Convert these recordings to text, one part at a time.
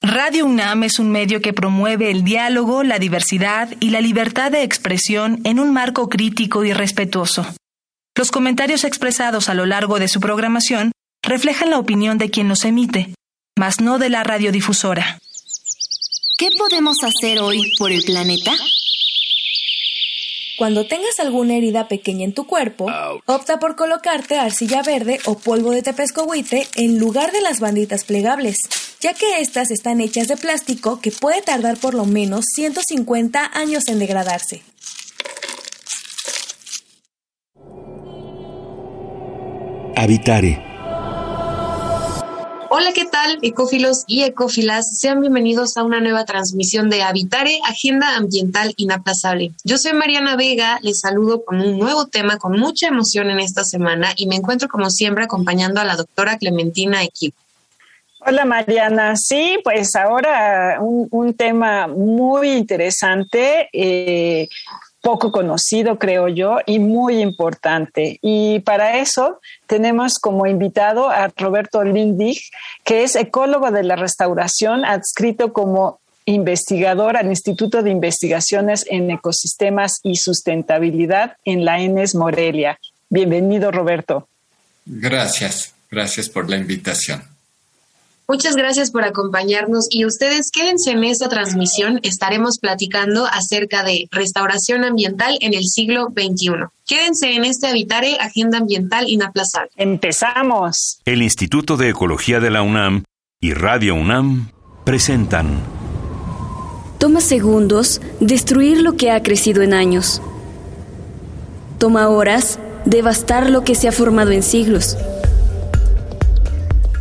Radio UNAM es un medio que promueve el diálogo, la diversidad y la libertad de expresión en un marco crítico y respetuoso. Los comentarios expresados a lo largo de su programación reflejan la opinión de quien los emite, mas no de la radiodifusora. ¿Qué podemos hacer hoy por el planeta? Cuando tengas alguna herida pequeña en tu cuerpo, opta por colocarte arcilla verde o polvo de tepescohuite en lugar de las banditas plegables, ya que estas están hechas de plástico que puede tardar por lo menos 150 años en degradarse. Habitare Hola, ¿qué tal, ecófilos y ecófilas? Sean bienvenidos a una nueva transmisión de Habitare, Agenda Ambiental Inaplazable. Yo soy Mariana Vega, les saludo con un nuevo tema con mucha emoción en esta semana y me encuentro como siempre acompañando a la doctora Clementina Equipo. Hola Mariana, sí, pues ahora un, tema muy interesante. Eh, poco conocido, creo yo, y muy importante. Y para eso tenemos como invitado a Roberto Lindig, que es ecólogo de la restauración, adscrito como investigador al Instituto de Investigaciones en Ecosistemas y Sustentabilidad en la ENES Morelia. Bienvenido, Roberto. Gracias, gracias por la invitación. Muchas gracias por acompañarnos y ustedes quédense en esta transmisión. Estaremos platicando acerca de restauración ambiental en el siglo XXI. Quédense en este Habitare Agenda Ambiental Inaplazable. Empezamos. El Instituto de Ecología de la UNAM y Radio UNAM presentan. Toma segundos destruir lo que ha crecido en años. Toma horas devastar lo que se ha formado en siglos.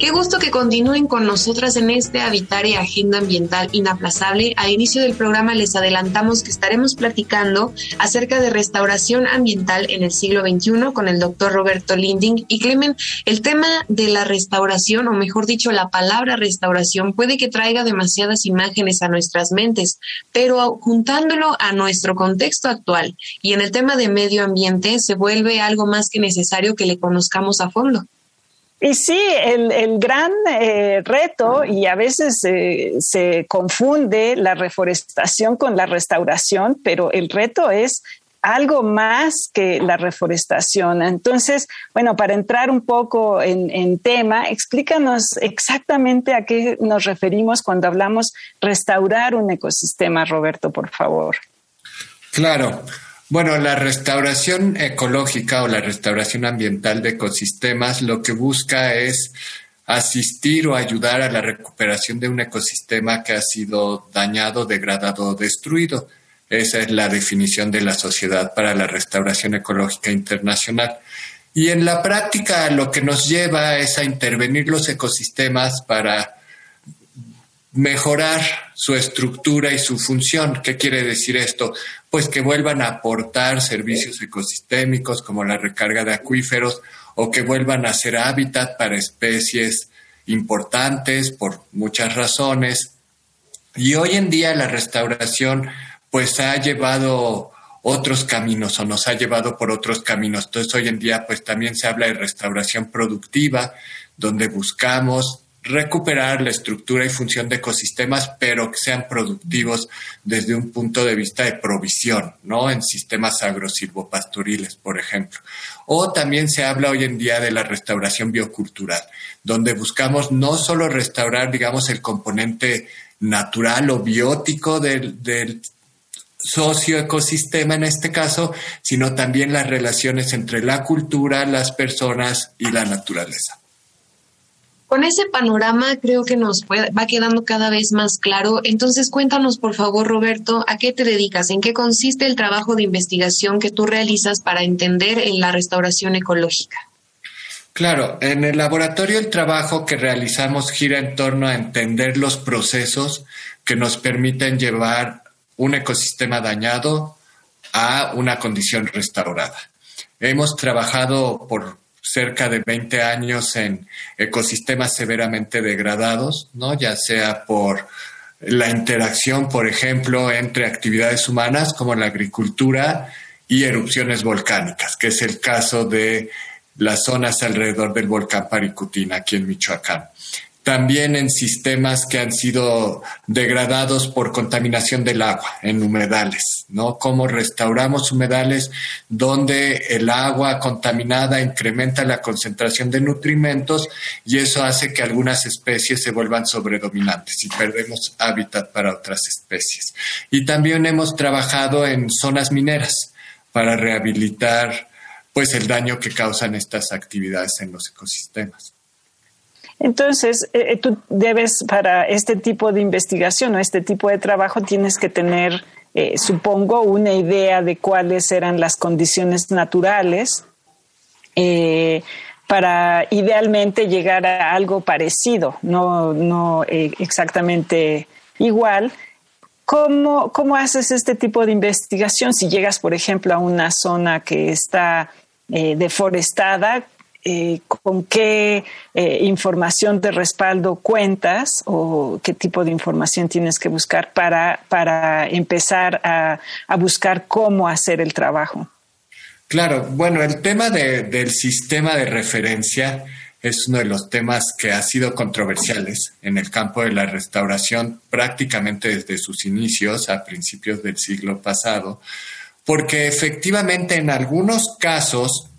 Qué gusto que continúen con nosotras en este Habitar y Agenda Ambiental Inaplazable. A inicio del programa les adelantamos que estaremos platicando acerca de restauración ambiental en el siglo XXI con el doctor Roberto Linding. Y Clemen, el tema de la restauración, o mejor dicho, la palabra restauración, puede que traiga demasiadas imágenes a nuestras mentes, pero juntándolo a nuestro contexto actual y en el tema de medio ambiente, se vuelve algo más que necesario que le conozcamos a fondo. Y sí, el, gran eh, reto, y a veces se confunde la reforestación con la restauración, pero el reto es algo más que la reforestación. Entonces, bueno, para entrar un poco en, en, tema, explícanos exactamente a qué nos referimos cuando hablamos restaurar un ecosistema, Roberto, por favor. Claro. Bueno, la restauración ecológica o la restauración ambiental de ecosistemas lo que busca es asistir o ayudar a la recuperación de un ecosistema que ha sido dañado, degradado o destruido. Esa es la definición de la Sociedad para la Restauración Ecológica Internacional. Y en la práctica lo que nos lleva es a intervenir los ecosistemas para mejorar su estructura y su función. ¿Qué quiere decir esto? Pues que vuelvan a aportar servicios ecosistémicos como la recarga de acuíferos o que vuelvan a ser hábitat para especies importantes por muchas razones. Y hoy en día la restauración pues ha llevado otros caminos o nos ha llevado por otros caminos. Entonces hoy en día pues también se habla de restauración productiva, donde buscamos recuperar la estructura y función de ecosistemas, pero que sean productivos desde un punto de vista de provisión, ¿no? En sistemas agrosilvopastoriles, por ejemplo. O también se habla hoy en día de la restauración biocultural, donde buscamos no solo restaurar, digamos, el componente natural o biótico del, del socioecosistema en este caso, sino también las relaciones entre la cultura, las personas y la naturaleza. Con ese panorama creo que nos va quedando cada vez más claro. Entonces cuéntanos, por favor, Roberto, ¿a qué te dedicas? ¿En qué consiste el trabajo de investigación que tú realizas para entender en la restauración ecológica? Claro, en el laboratorio el trabajo que realizamos gira en torno a entender los procesos que nos permiten llevar un ecosistema dañado a una condición restaurada. Hemos trabajado por cerca de 20 años en ecosistemas severamente degradados, ¿no? Ya sea por la interacción, por ejemplo, entre actividades humanas como la agricultura y erupciones volcánicas, que es el caso de las zonas alrededor del volcán Paricutina, aquí en Michoacán también en sistemas que han sido degradados por contaminación del agua, en humedales, ¿no? Cómo restauramos humedales donde el agua contaminada incrementa la concentración de nutrimentos y eso hace que algunas especies se vuelvan sobredominantes y perdemos hábitat para otras especies. Y también hemos trabajado en zonas mineras para rehabilitar pues el daño que causan estas actividades en los ecosistemas. Entonces, eh, eh, tú debes, para este tipo de investigación o este tipo de trabajo, tienes que tener, eh, supongo, una idea de cuáles eran las condiciones naturales para idealmente llegar a algo parecido, no, no exactamente igual. ¿Cómo, ¿Cómo haces este tipo de investigación? Si llegas, por ejemplo, a una zona que está deforestada, eh, con qué eh, información de respaldo cuentas o qué tipo de información tienes que buscar para, para empezar a, buscar cómo hacer el trabajo. Claro, bueno, el tema del sistema de referencia es uno de los temas que ha sido controversiales en el campo de la restauración prácticamente desde sus inicios a principios del siglo pasado, porque efectivamente en algunos casos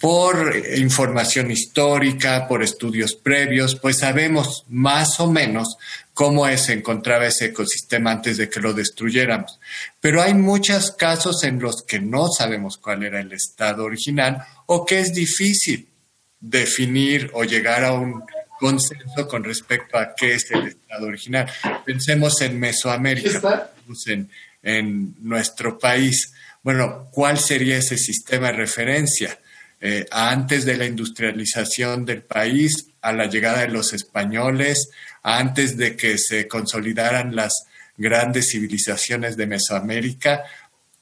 por información histórica, por estudios previos, pues sabemos más o menos cómo se encontraba ese ecosistema antes de que lo destruyéramos. Pero hay muchos casos en los que no sabemos cuál era el estado original o que es difícil definir o llegar a un consenso con respecto a qué es el estado original. Pensemos en Mesoamérica, en, en nuestro país. Bueno, ¿cuál sería ese sistema de referencia? Eh, antes de la industrialización del país, a la llegada de los españoles, antes de que se consolidaran las grandes civilizaciones de Mesoamérica,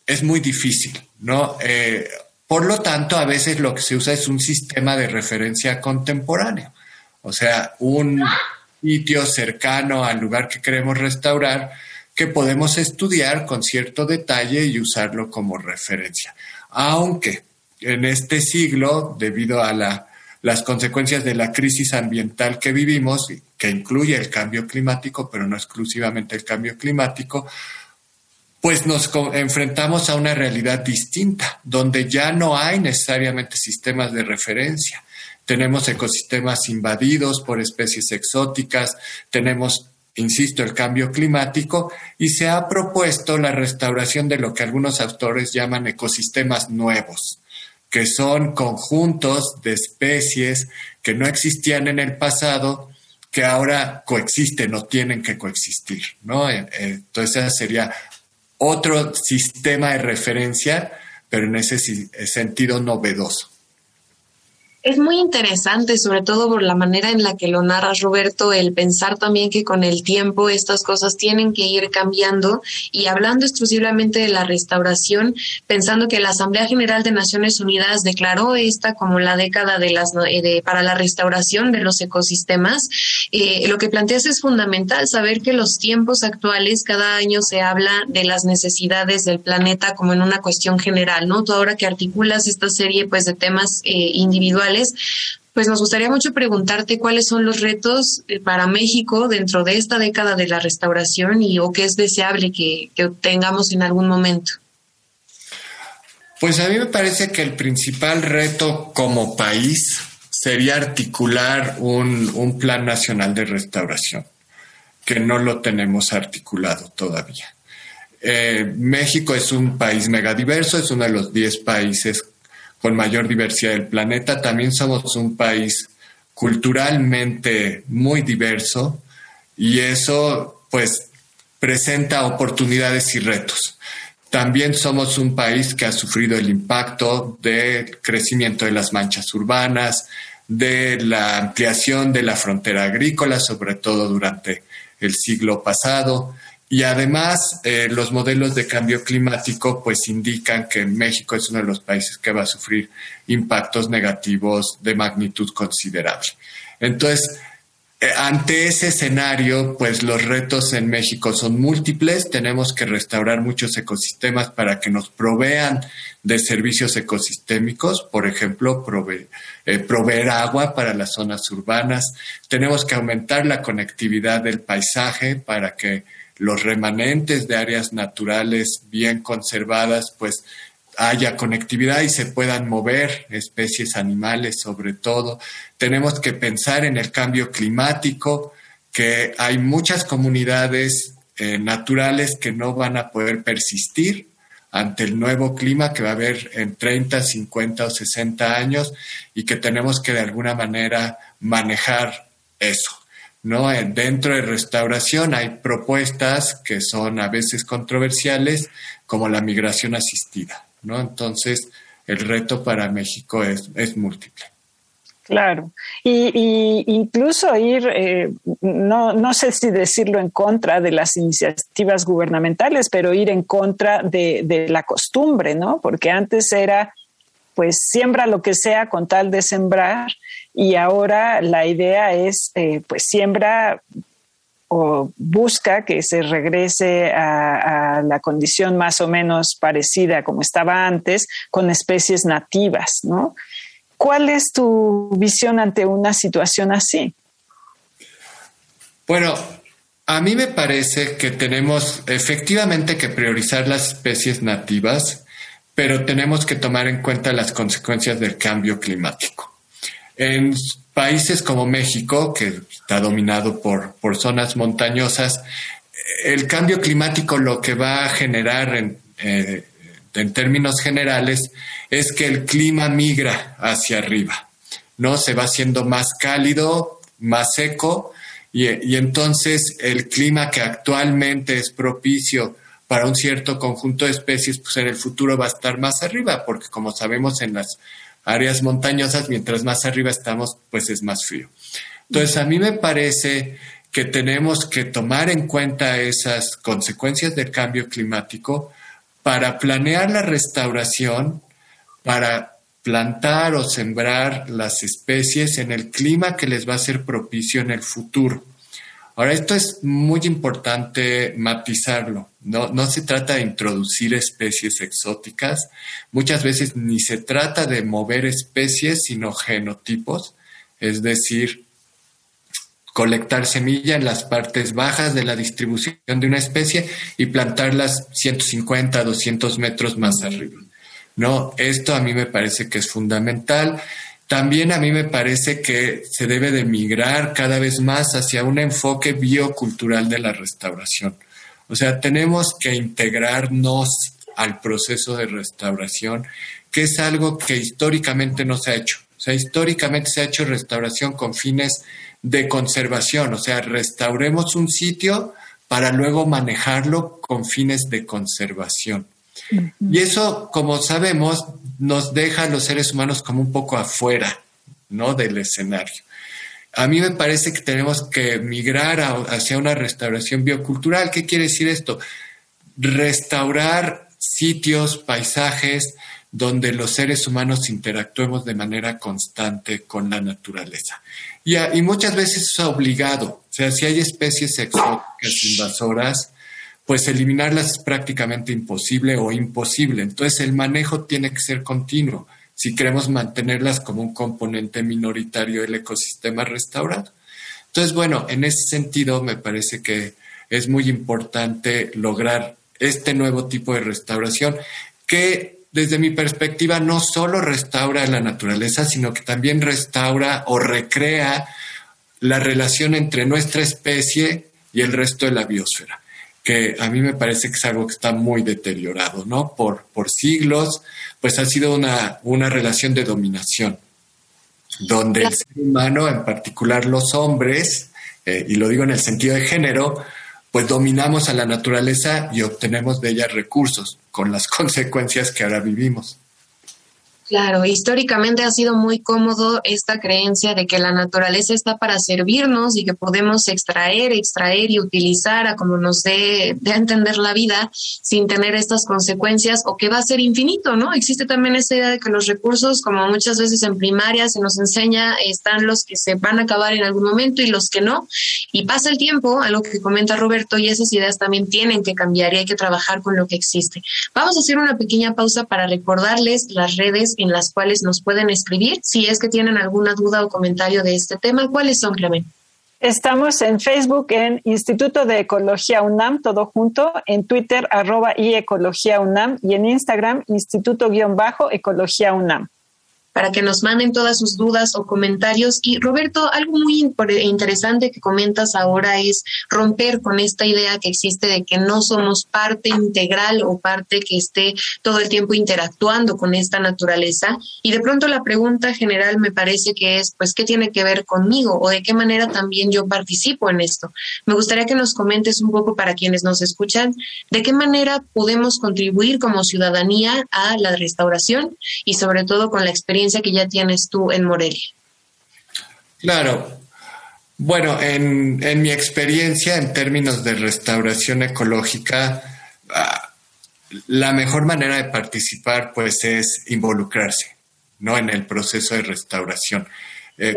es muy difícil, ¿no? Eh, por lo tanto, a veces lo que se usa es un sistema de referencia contemporáneo, o sea, un sitio cercano al lugar que queremos restaurar que podemos estudiar con cierto detalle y usarlo como referencia. Aunque en este siglo, debido a las consecuencias de la crisis ambiental que vivimos, que incluye el cambio climático, pero no exclusivamente el cambio climático, pues nos enfrentamos a una realidad distinta, donde ya no hay necesariamente sistemas de referencia. Tenemos ecosistemas invadidos por especies exóticas, tenemos, insisto, el cambio climático y se ha propuesto la restauración de lo que algunos autores llaman ecosistemas nuevos que son conjuntos de especies que no existían en el pasado, que ahora coexisten o tienen que coexistir, ¿no? Eh, entonces, sería otro sistema de referencia, pero en ese sentido novedoso. Es muy interesante, sobre todo por la manera en la que lo narras, Roberto, el pensar también que con el tiempo estas cosas tienen que ir cambiando y hablando exclusivamente de la restauración, pensando que la Asamblea General de Naciones Unidas declaró esta como la década de las de, para la restauración de los ecosistemas. Eh, lo que planteas es fundamental saber que los tiempos actuales cada año se habla de las necesidades del planeta como en una cuestión general, ¿no? Tú ahora que articulas esta serie pues de temas eh, individuales pues nos gustaría mucho preguntarte cuáles son los retos eh, para México dentro de esta década de la restauración y o qué es deseable que, que tengamos en algún momento. Pues a mí me parece que el principal reto como país sería articular un, un, plan nacional de restauración, que no lo tenemos articulado todavía. Eh, México es un país megadiverso, es uno de los 10 países con mayor diversidad del planeta. También somos un país culturalmente muy diverso y eso pues presenta oportunidades y retos. También somos un país que ha sufrido el impacto del crecimiento de las manchas urbanas, de la ampliación de la frontera agrícola, sobre todo durante el siglo pasado, Y además, eh, los modelos de cambio climático pues indican que México es uno de los países que va a sufrir impactos negativos de magnitud considerable. Entonces, ante ese escenario, pues los retos en México son múltiples. Tenemos que restaurar muchos ecosistemas para que nos provean de servicios ecosistémicos, por ejemplo, eh, proveer agua para las zonas urbanas. Tenemos que aumentar la conectividad del paisaje para que los remanentes de áreas naturales bien conservadas, pues haya conectividad y se puedan mover especies animales sobre todo. Tenemos que pensar en el cambio climático, que hay muchas comunidades eh, naturales que no van a poder persistir ante el nuevo clima que va a haber en 30, 50 o 60 años y que tenemos que de alguna manera manejar eso. ¿no? Eh, dentro de restauración hay propuestas que son a veces controversiales, como la migración asistida. ¿No? Entonces, el reto para México es, es múltiple. Claro, y, incluso ir, eh, no, no sé si decirlo en contra de las iniciativas gubernamentales, pero ir en contra de, de la costumbre, ¿no? Porque antes era, pues, siembra lo que sea con tal de sembrar, y ahora la idea es, eh, pues, siembra o busca que se regrese a, la condición más o menos parecida como estaba antes con especies nativas, ¿no? ¿Cuál es tu visión ante una situación así? Bueno, a mí me parece que tenemos efectivamente que priorizar las especies nativas, pero tenemos que tomar en cuenta las consecuencias del cambio climático. En países como México, que está dominado por, por zonas montañosas, el cambio climático lo que va a generar en, eh, en términos generales es que el clima migra hacia arriba, ¿no? Se va haciendo más cálido, más seco, y, y, entonces el clima que actualmente es propicio para un cierto conjunto de especies, pues en el futuro va a estar más arriba, porque como sabemos en las áreas montañosas, mientras más arriba estamos, pues es más frío. Entonces, a mí me parece que tenemos que tomar en cuenta esas consecuencias del cambio climático para planear la restauración, para plantar o sembrar las especies en el clima que les va a ser propicio en el futuro. Ahora, esto es muy importante matizarlo. No, no se trata de introducir especies exóticas. Muchas veces ni se trata de mover especies, sino genotipos. Es decir, colectar semilla en las partes bajas de la distribución de una especie y plantarlas 150, 200 metros más arriba. No, esto a mí me parece que es fundamental. También a mí me parece que se debe de migrar cada vez más hacia un enfoque biocultural de la restauración. O sea, tenemos que integrarnos al proceso de restauración, que es algo que históricamente no se ha hecho. O sea, históricamente se ha hecho restauración con fines de conservación, o sea, restauremos un sitio para luego manejarlo con fines de conservación. Y eso, como sabemos, nos deja a los seres humanos como un poco afuera, ¿no? Del escenario. A mí me parece que tenemos que migrar hacia una restauración biocultural. ¿Qué quiere decir esto? Restaurar sitios, paisajes donde los seres humanos interactuemos de manera constante con la naturaleza. Y, y muchas veces es obligado. O sea, si hay especies exóticas invasoras, pues eliminarlas es prácticamente imposible o imposible. Entonces el manejo tiene que ser continuo si queremos mantenerlas como un componente minoritario del ecosistema restaurado. Entonces, bueno, en ese sentido me parece que es muy importante lograr este nuevo tipo de restauración que desde mi perspectiva no solo restaura la naturaleza, sino que también restaura o recrea la relación entre nuestra especie y el resto de la biosfera que a mí me parece que es algo que está muy deteriorado, ¿no? Por, por siglos, pues ha sido una, una relación de dominación, donde el ser humano, en particular los hombres, eh, y lo digo en el sentido de género, pues dominamos a la naturaleza y obtenemos de ella recursos, con las consecuencias que ahora vivimos. Claro, históricamente ha sido muy cómodo esta creencia de que la naturaleza está para servirnos y que podemos extraer, extraer y utilizar a como nos dé de entender la vida sin tener estas consecuencias o que va a ser infinito, ¿no? Existe también esta idea de que los recursos, como muchas veces en primaria se nos enseña, están los que se van a acabar en algún momento y los que no. Y pasa el tiempo, a lo que comenta Roberto, y esas ideas también tienen que cambiar y hay que trabajar con lo que existe. Vamos a hacer una pequeña pausa para recordarles las redes en las cuales nos pueden escribir si es que tienen alguna duda o comentario de este tema. ¿Cuáles son, Clemen? Estamos en Facebook en Instituto de Ecología UNAM, todo junto, en Twitter arroba y Ecología UNAM y en Instagram Instituto-Ecología UNAM para que nos manden todas sus dudas o comentarios. Y Roberto, algo muy interesante que comentas ahora es romper con esta idea que existe de que no somos parte integral o parte que esté todo el tiempo interactuando con esta naturaleza. Y de pronto la pregunta general me parece que es, pues, ¿qué tiene que ver conmigo o de qué manera también yo participo en esto? Me gustaría que nos comentes un poco para quienes nos escuchan, de qué manera podemos contribuir como ciudadanía a la restauración y sobre todo con la experiencia que ya tienes tú en Morelia. Claro. Bueno, en, mi experiencia en términos de restauración ecológica, ah, la mejor manera de participar pues es involucrarse, ¿no? En el proceso de restauración. Eh,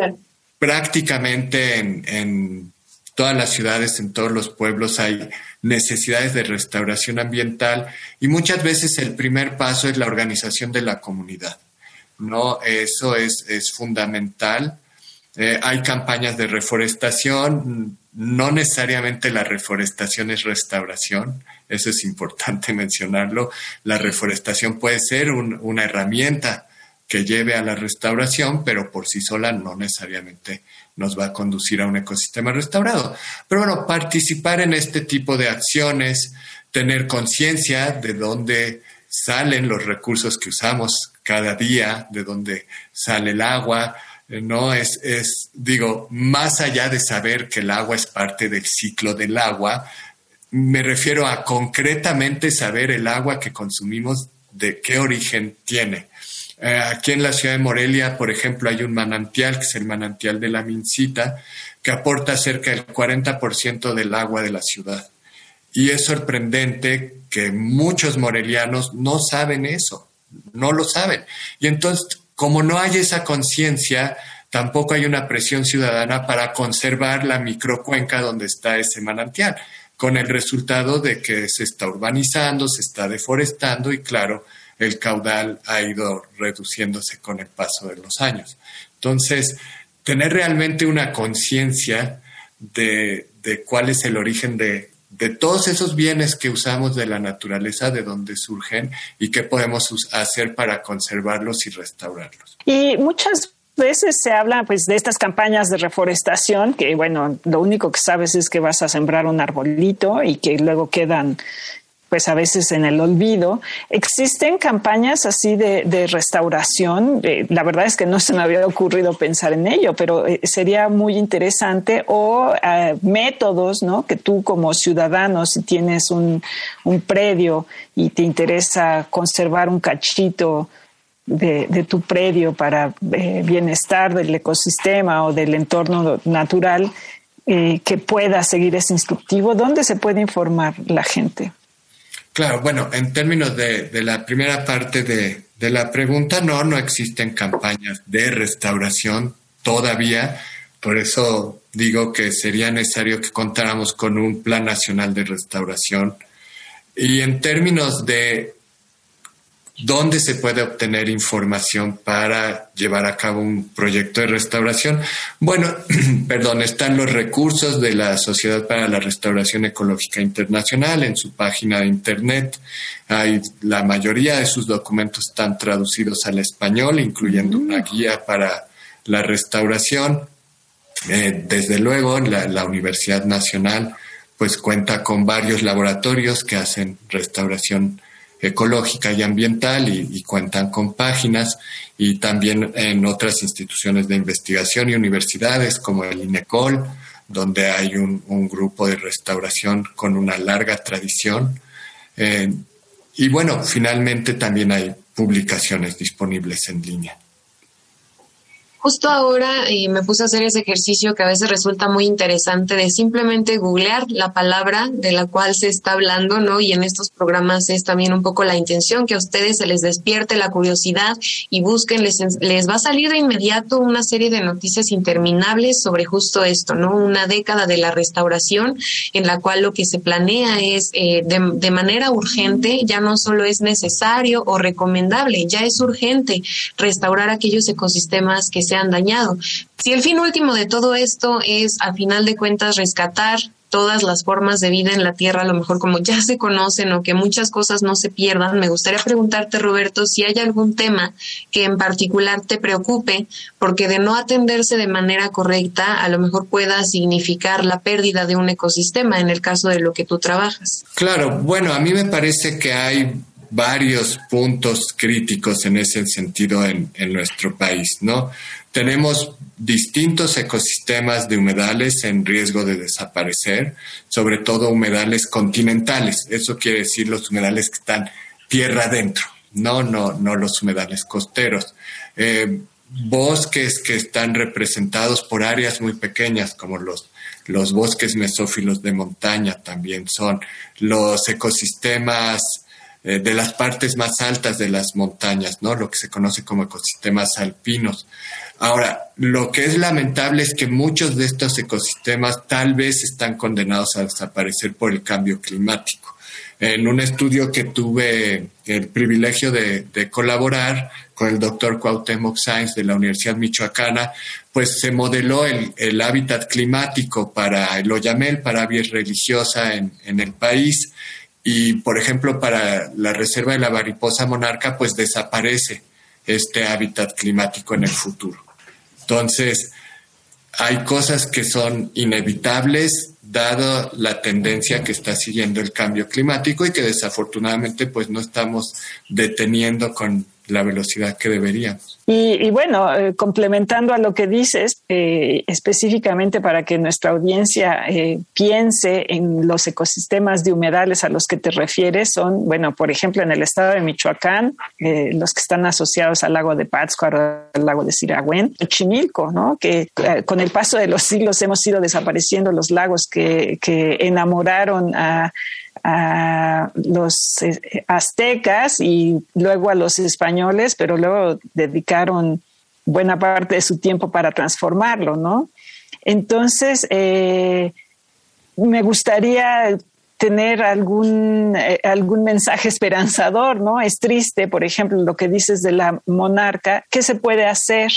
prácticamente en, en todas las ciudades, en todos los pueblos hay necesidades de restauración ambiental y muchas veces el primer paso es la organización de la comunidad. ¿No? Eso es, es fundamental. Eh, hay campañas de reforestación, no necesariamente la reforestación es restauración, eso es importante mencionarlo. La reforestación puede ser una herramienta que lleve a la restauración, pero por sí sola no necesariamente nos va a conducir a un ecosistema restaurado. Pero bueno, participar en este tipo de acciones, tener conciencia de dónde salen los recursos que usamos cada día, de dónde sale el agua, eh, ¿no? Es, es, digo, más allá de saber que el agua es parte del ciclo del agua, me refiero a concretamente saber el agua que consumimos, de qué origen tiene. Eh, aquí en la ciudad de Morelia, por ejemplo, hay un manantial, que es el manantial de la Mincita, que aporta cerca del 40% del agua de la ciudad. Y es sorprendente que muchos morelianos no saben eso no lo saben. Y entonces, como no hay esa conciencia, tampoco hay una presión ciudadana para conservar la microcuenca donde está ese manantial, con el resultado de que se está urbanizando, se está deforestando y claro, el caudal ha ido reduciéndose con el paso de los años. Entonces, tener realmente una conciencia de, de cuál es el origen de, de todos esos bienes que usamos de la naturaleza, de dónde surgen y qué podemos hacer para conservarlos y restaurarlos. Y muchas veces se habla pues de estas campañas de reforestación que bueno lo único que sabes es que vas a sembrar un arbolito y que luego quedan pues a veces en el olvido. Existen campañas así de, restauración. Eh, la verdad es que no se me había ocurrido pensar en ello, pero eh, sería muy interesante o eh, métodos, ¿no? Que tú como ciudadano, si tienes un, predio y te interesa conservar un cachito de, tu predio para bienestar del ecosistema o del entorno natural, que pueda seguir ese instructivo, ¿dónde se puede informar la gente? Claro, bueno, en términos de, la primera parte de, de, la pregunta, no, no existen campañas de restauración todavía. Por eso digo que sería necesario que contáramos con un plan nacional de restauración. Y en términos de ¿Dónde se puede obtener información para llevar a cabo un proyecto de restauración? Bueno, perdón, están los recursos de la Sociedad para la Restauración Ecológica Internacional en su página de internet. Hay, la mayoría de sus documentos están traducidos al español, incluyendo una mm. guía para la restauración. Eh, desde luego, la, la Universidad Nacional pues cuenta con varios laboratorios que hacen restauración ecológica y ambiental y, cuentan con páginas y también en otras instituciones de investigación y universidades como el INECOL, donde hay un, grupo de restauración con una larga tradición. Eh, y bueno, finalmente también hay publicaciones disponibles en línea. Justo ahora eh, me puse a hacer ese ejercicio que a veces resulta muy interesante de simplemente googlear la palabra de la cual se está hablando, ¿no? Y en estos programas es también un poco la intención que a ustedes se les despierte la curiosidad y busquen, les, les va a salir de inmediato una serie de noticias interminables sobre justo esto, ¿no? Una década de la restauración en la cual lo que se planea es eh, de, de manera urgente, ya no solo es necesario o recomendable, ya es urgente restaurar aquellos ecosistemas que se se han dañado. Si el fin último de todo esto es, a final de cuentas, rescatar todas las formas de vida en la Tierra, a lo mejor como ya se conocen o que muchas cosas no se pierdan, me gustaría preguntarte, Roberto, si hay algún tema que en particular te preocupe, porque de no atenderse de manera correcta, a lo mejor pueda significar la pérdida de un ecosistema en el caso de lo que tú trabajas. Claro, bueno, a mí me parece que hay varios puntos críticos en ese sentido en, en nuestro país, ¿no? Tenemos distintos ecosistemas de humedales en riesgo de desaparecer, sobre todo humedales continentales. Eso quiere decir los humedales que están tierra adentro, no, no, no los humedales costeros. Eh, bosques que están representados por áreas muy pequeñas, como los, los bosques mesófilos de montaña también son, los ecosistemas eh, de las partes más altas de las montañas, ¿no? Lo que se conoce como ecosistemas alpinos. Ahora, lo que es lamentable es que muchos de estos ecosistemas tal vez están condenados a desaparecer por el cambio climático. En un estudio que tuve el privilegio de, colaborar con el doctor Cuauhtémoc Sainz de la Universidad Michoacana, pues se modeló el, hábitat climático para el Oyamel, para aves religiosa en, en el país. Y, por ejemplo, para la reserva de la mariposa monarca, pues desaparece este hábitat climático en el futuro. Entonces, hay cosas que son inevitables dado la tendencia que está siguiendo el cambio climático y que desafortunadamente pues no estamos deteniendo con la velocidad que deberíamos. Y, bueno, eh, complementando a lo que dices, eh, específicamente para que nuestra audiencia eh, piense en los ecosistemas de humedales a los que te refieres, son, bueno, por ejemplo, en el estado de Michoacán, los que están asociados al lago de Pátzcuaro, al lago de Siragüen, Chimilco, ¿no? Que con el paso de los siglos hemos ido desapareciendo los lagos que, que enamoraron a a los eh, aztecas y luego a los españoles, pero luego dedicaron buena parte de su tiempo para transformarlo, ¿no? Entonces, eh, me gustaría tener algún, eh, algún mensaje esperanzador, ¿no? Es triste, por ejemplo, lo que dices de la monarca. ¿Qué se puede hacer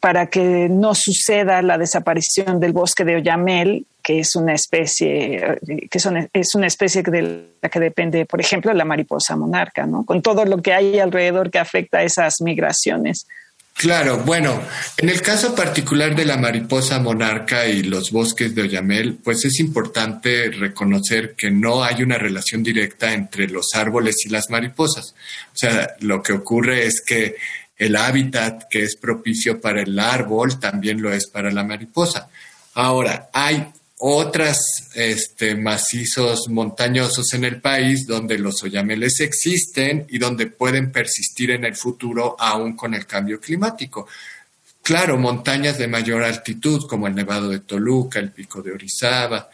para que no suceda la desaparición del bosque de Oyamel que es una especie, que son, es una especie de la que depende, por ejemplo, la mariposa monarca, ¿no? Con todo lo que hay alrededor que afecta a esas migraciones. Claro, bueno, en el caso particular de la mariposa monarca y los bosques de Oyamel, pues es importante reconocer que no hay una relación directa entre los árboles y las mariposas. O sea, lo que ocurre es que el hábitat que es propicio para el árbol también lo es para la mariposa. Ahora, hay otras este, macizos montañosos en el país donde los oyameles existen y donde pueden persistir en el futuro aún con el cambio climático. Claro, montañas de mayor altitud como el Nevado de Toluca, el Pico de Orizaba,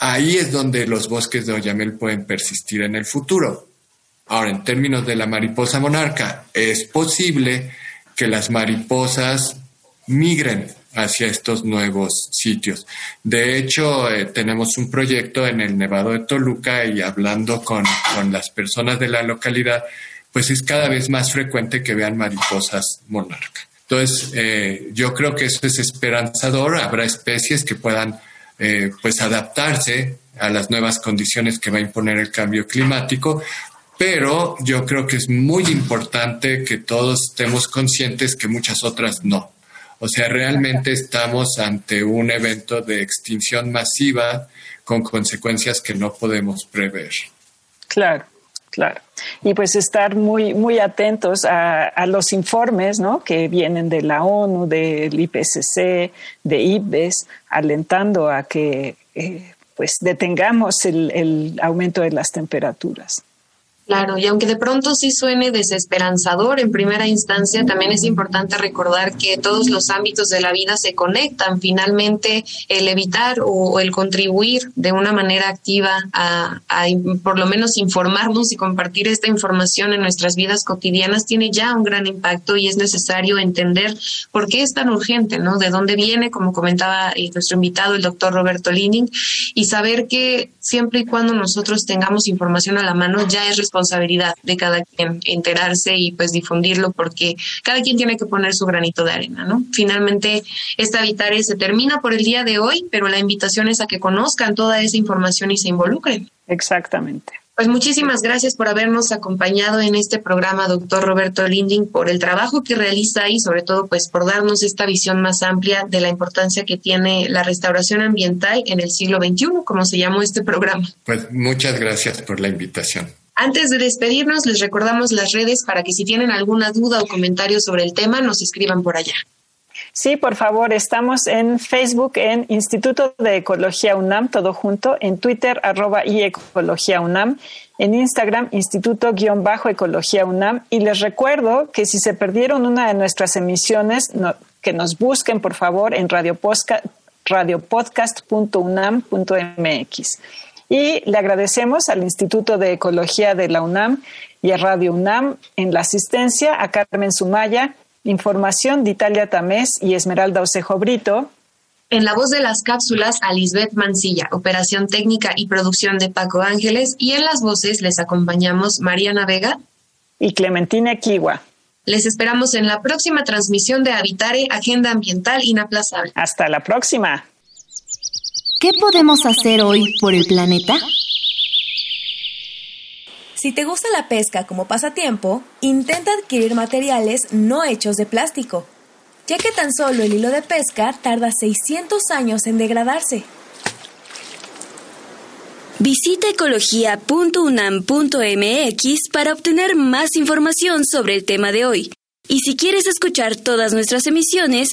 ahí es donde los bosques de oyamel pueden persistir en el futuro. Ahora, en términos de la mariposa monarca, es posible que las mariposas migren hacia estos nuevos sitios. De hecho, eh, tenemos un proyecto en el Nevado de Toluca y hablando con, las personas de la localidad, pues es cada vez más frecuente que vean mariposas monarca. Entonces, eh, yo creo que eso es esperanzador. Habrá especies que puedan eh, pues adaptarse a las nuevas condiciones que va a imponer el cambio climático, pero yo creo que es muy importante que todos estemos conscientes que muchas otras no. O sea, realmente estamos ante un evento de extinción masiva con consecuencias que no podemos prever. Claro, claro. Y pues estar muy, muy atentos a, los informes ¿no? que vienen de la ONU, del IPCC, de IPBES, alentando a que eh, pues detengamos el aumento de las temperaturas. Claro, y aunque de pronto sí suene desesperanzador en primera instancia, también es importante recordar que todos los ámbitos de la vida se conectan. Finalmente, el evitar o, el contribuir de una manera activa a, por lo menos informarnos y compartir esta información en nuestras vidas cotidianas tiene ya un gran impacto y es necesario entender por qué es tan urgente, ¿no? De dónde viene, como comentaba eh, nuestro invitado, el doctor Roberto Lining, y saber que siempre y cuando nosotros tengamos información a la mano ya es responsabilidad de cada quien enterarse y pues difundirlo porque cada quien tiene que poner su granito de arena, ¿no? Finalmente, esta Habitare se termina por el día de hoy, pero la invitación es a que conozcan toda esa información y se involucren. Exactamente. Pues muchísimas gracias por habernos acompañado en este programa, doctor Roberto Linding, por el trabajo que realiza y sobre todo pues por darnos esta visión más amplia de la importancia que tiene la restauración ambiental en el siglo XXI, como se llamó este programa. Pues muchas gracias por la invitación. Antes de despedirnos, les recordamos las redes para que si tienen alguna duda o comentario sobre el tema, nos escriban por allá. Sí, por favor, estamos en Facebook en Instituto de Ecología UNAM, todo junto, en Twitter, arroba y Ecología UNAM, en Instagram, Instituto-Ecología UNAM. Y les recuerdo que si se perdieron una de nuestras emisiones, que nos busquen, por favor, en radiopodcast.unam.mx. Y le agradecemos al Instituto de Ecología de la UNAM y a Radio UNAM en la asistencia, a Carmen Sumaya, información de Italia Tamés y Esmeralda Osejo Brito. En la voz de las cápsulas, a Lisbeth Mancilla, operación técnica y producción de Paco Ángeles, y en las voces les acompañamos Mariana Vega y Clementina Kiwa. Les esperamos en la próxima transmisión de Habitare, Agenda Ambiental Inaplazable. Hasta la próxima. ¿Qué podemos hacer hoy por el planeta? Si te gusta la pesca como pasatiempo, intenta adquirir materiales no hechos de plástico, ya que tan solo el hilo de pesca tarda 600 años en degradarse. Visita ecología.unam.mx para obtener más información sobre el tema de hoy. Y si quieres escuchar todas nuestras emisiones,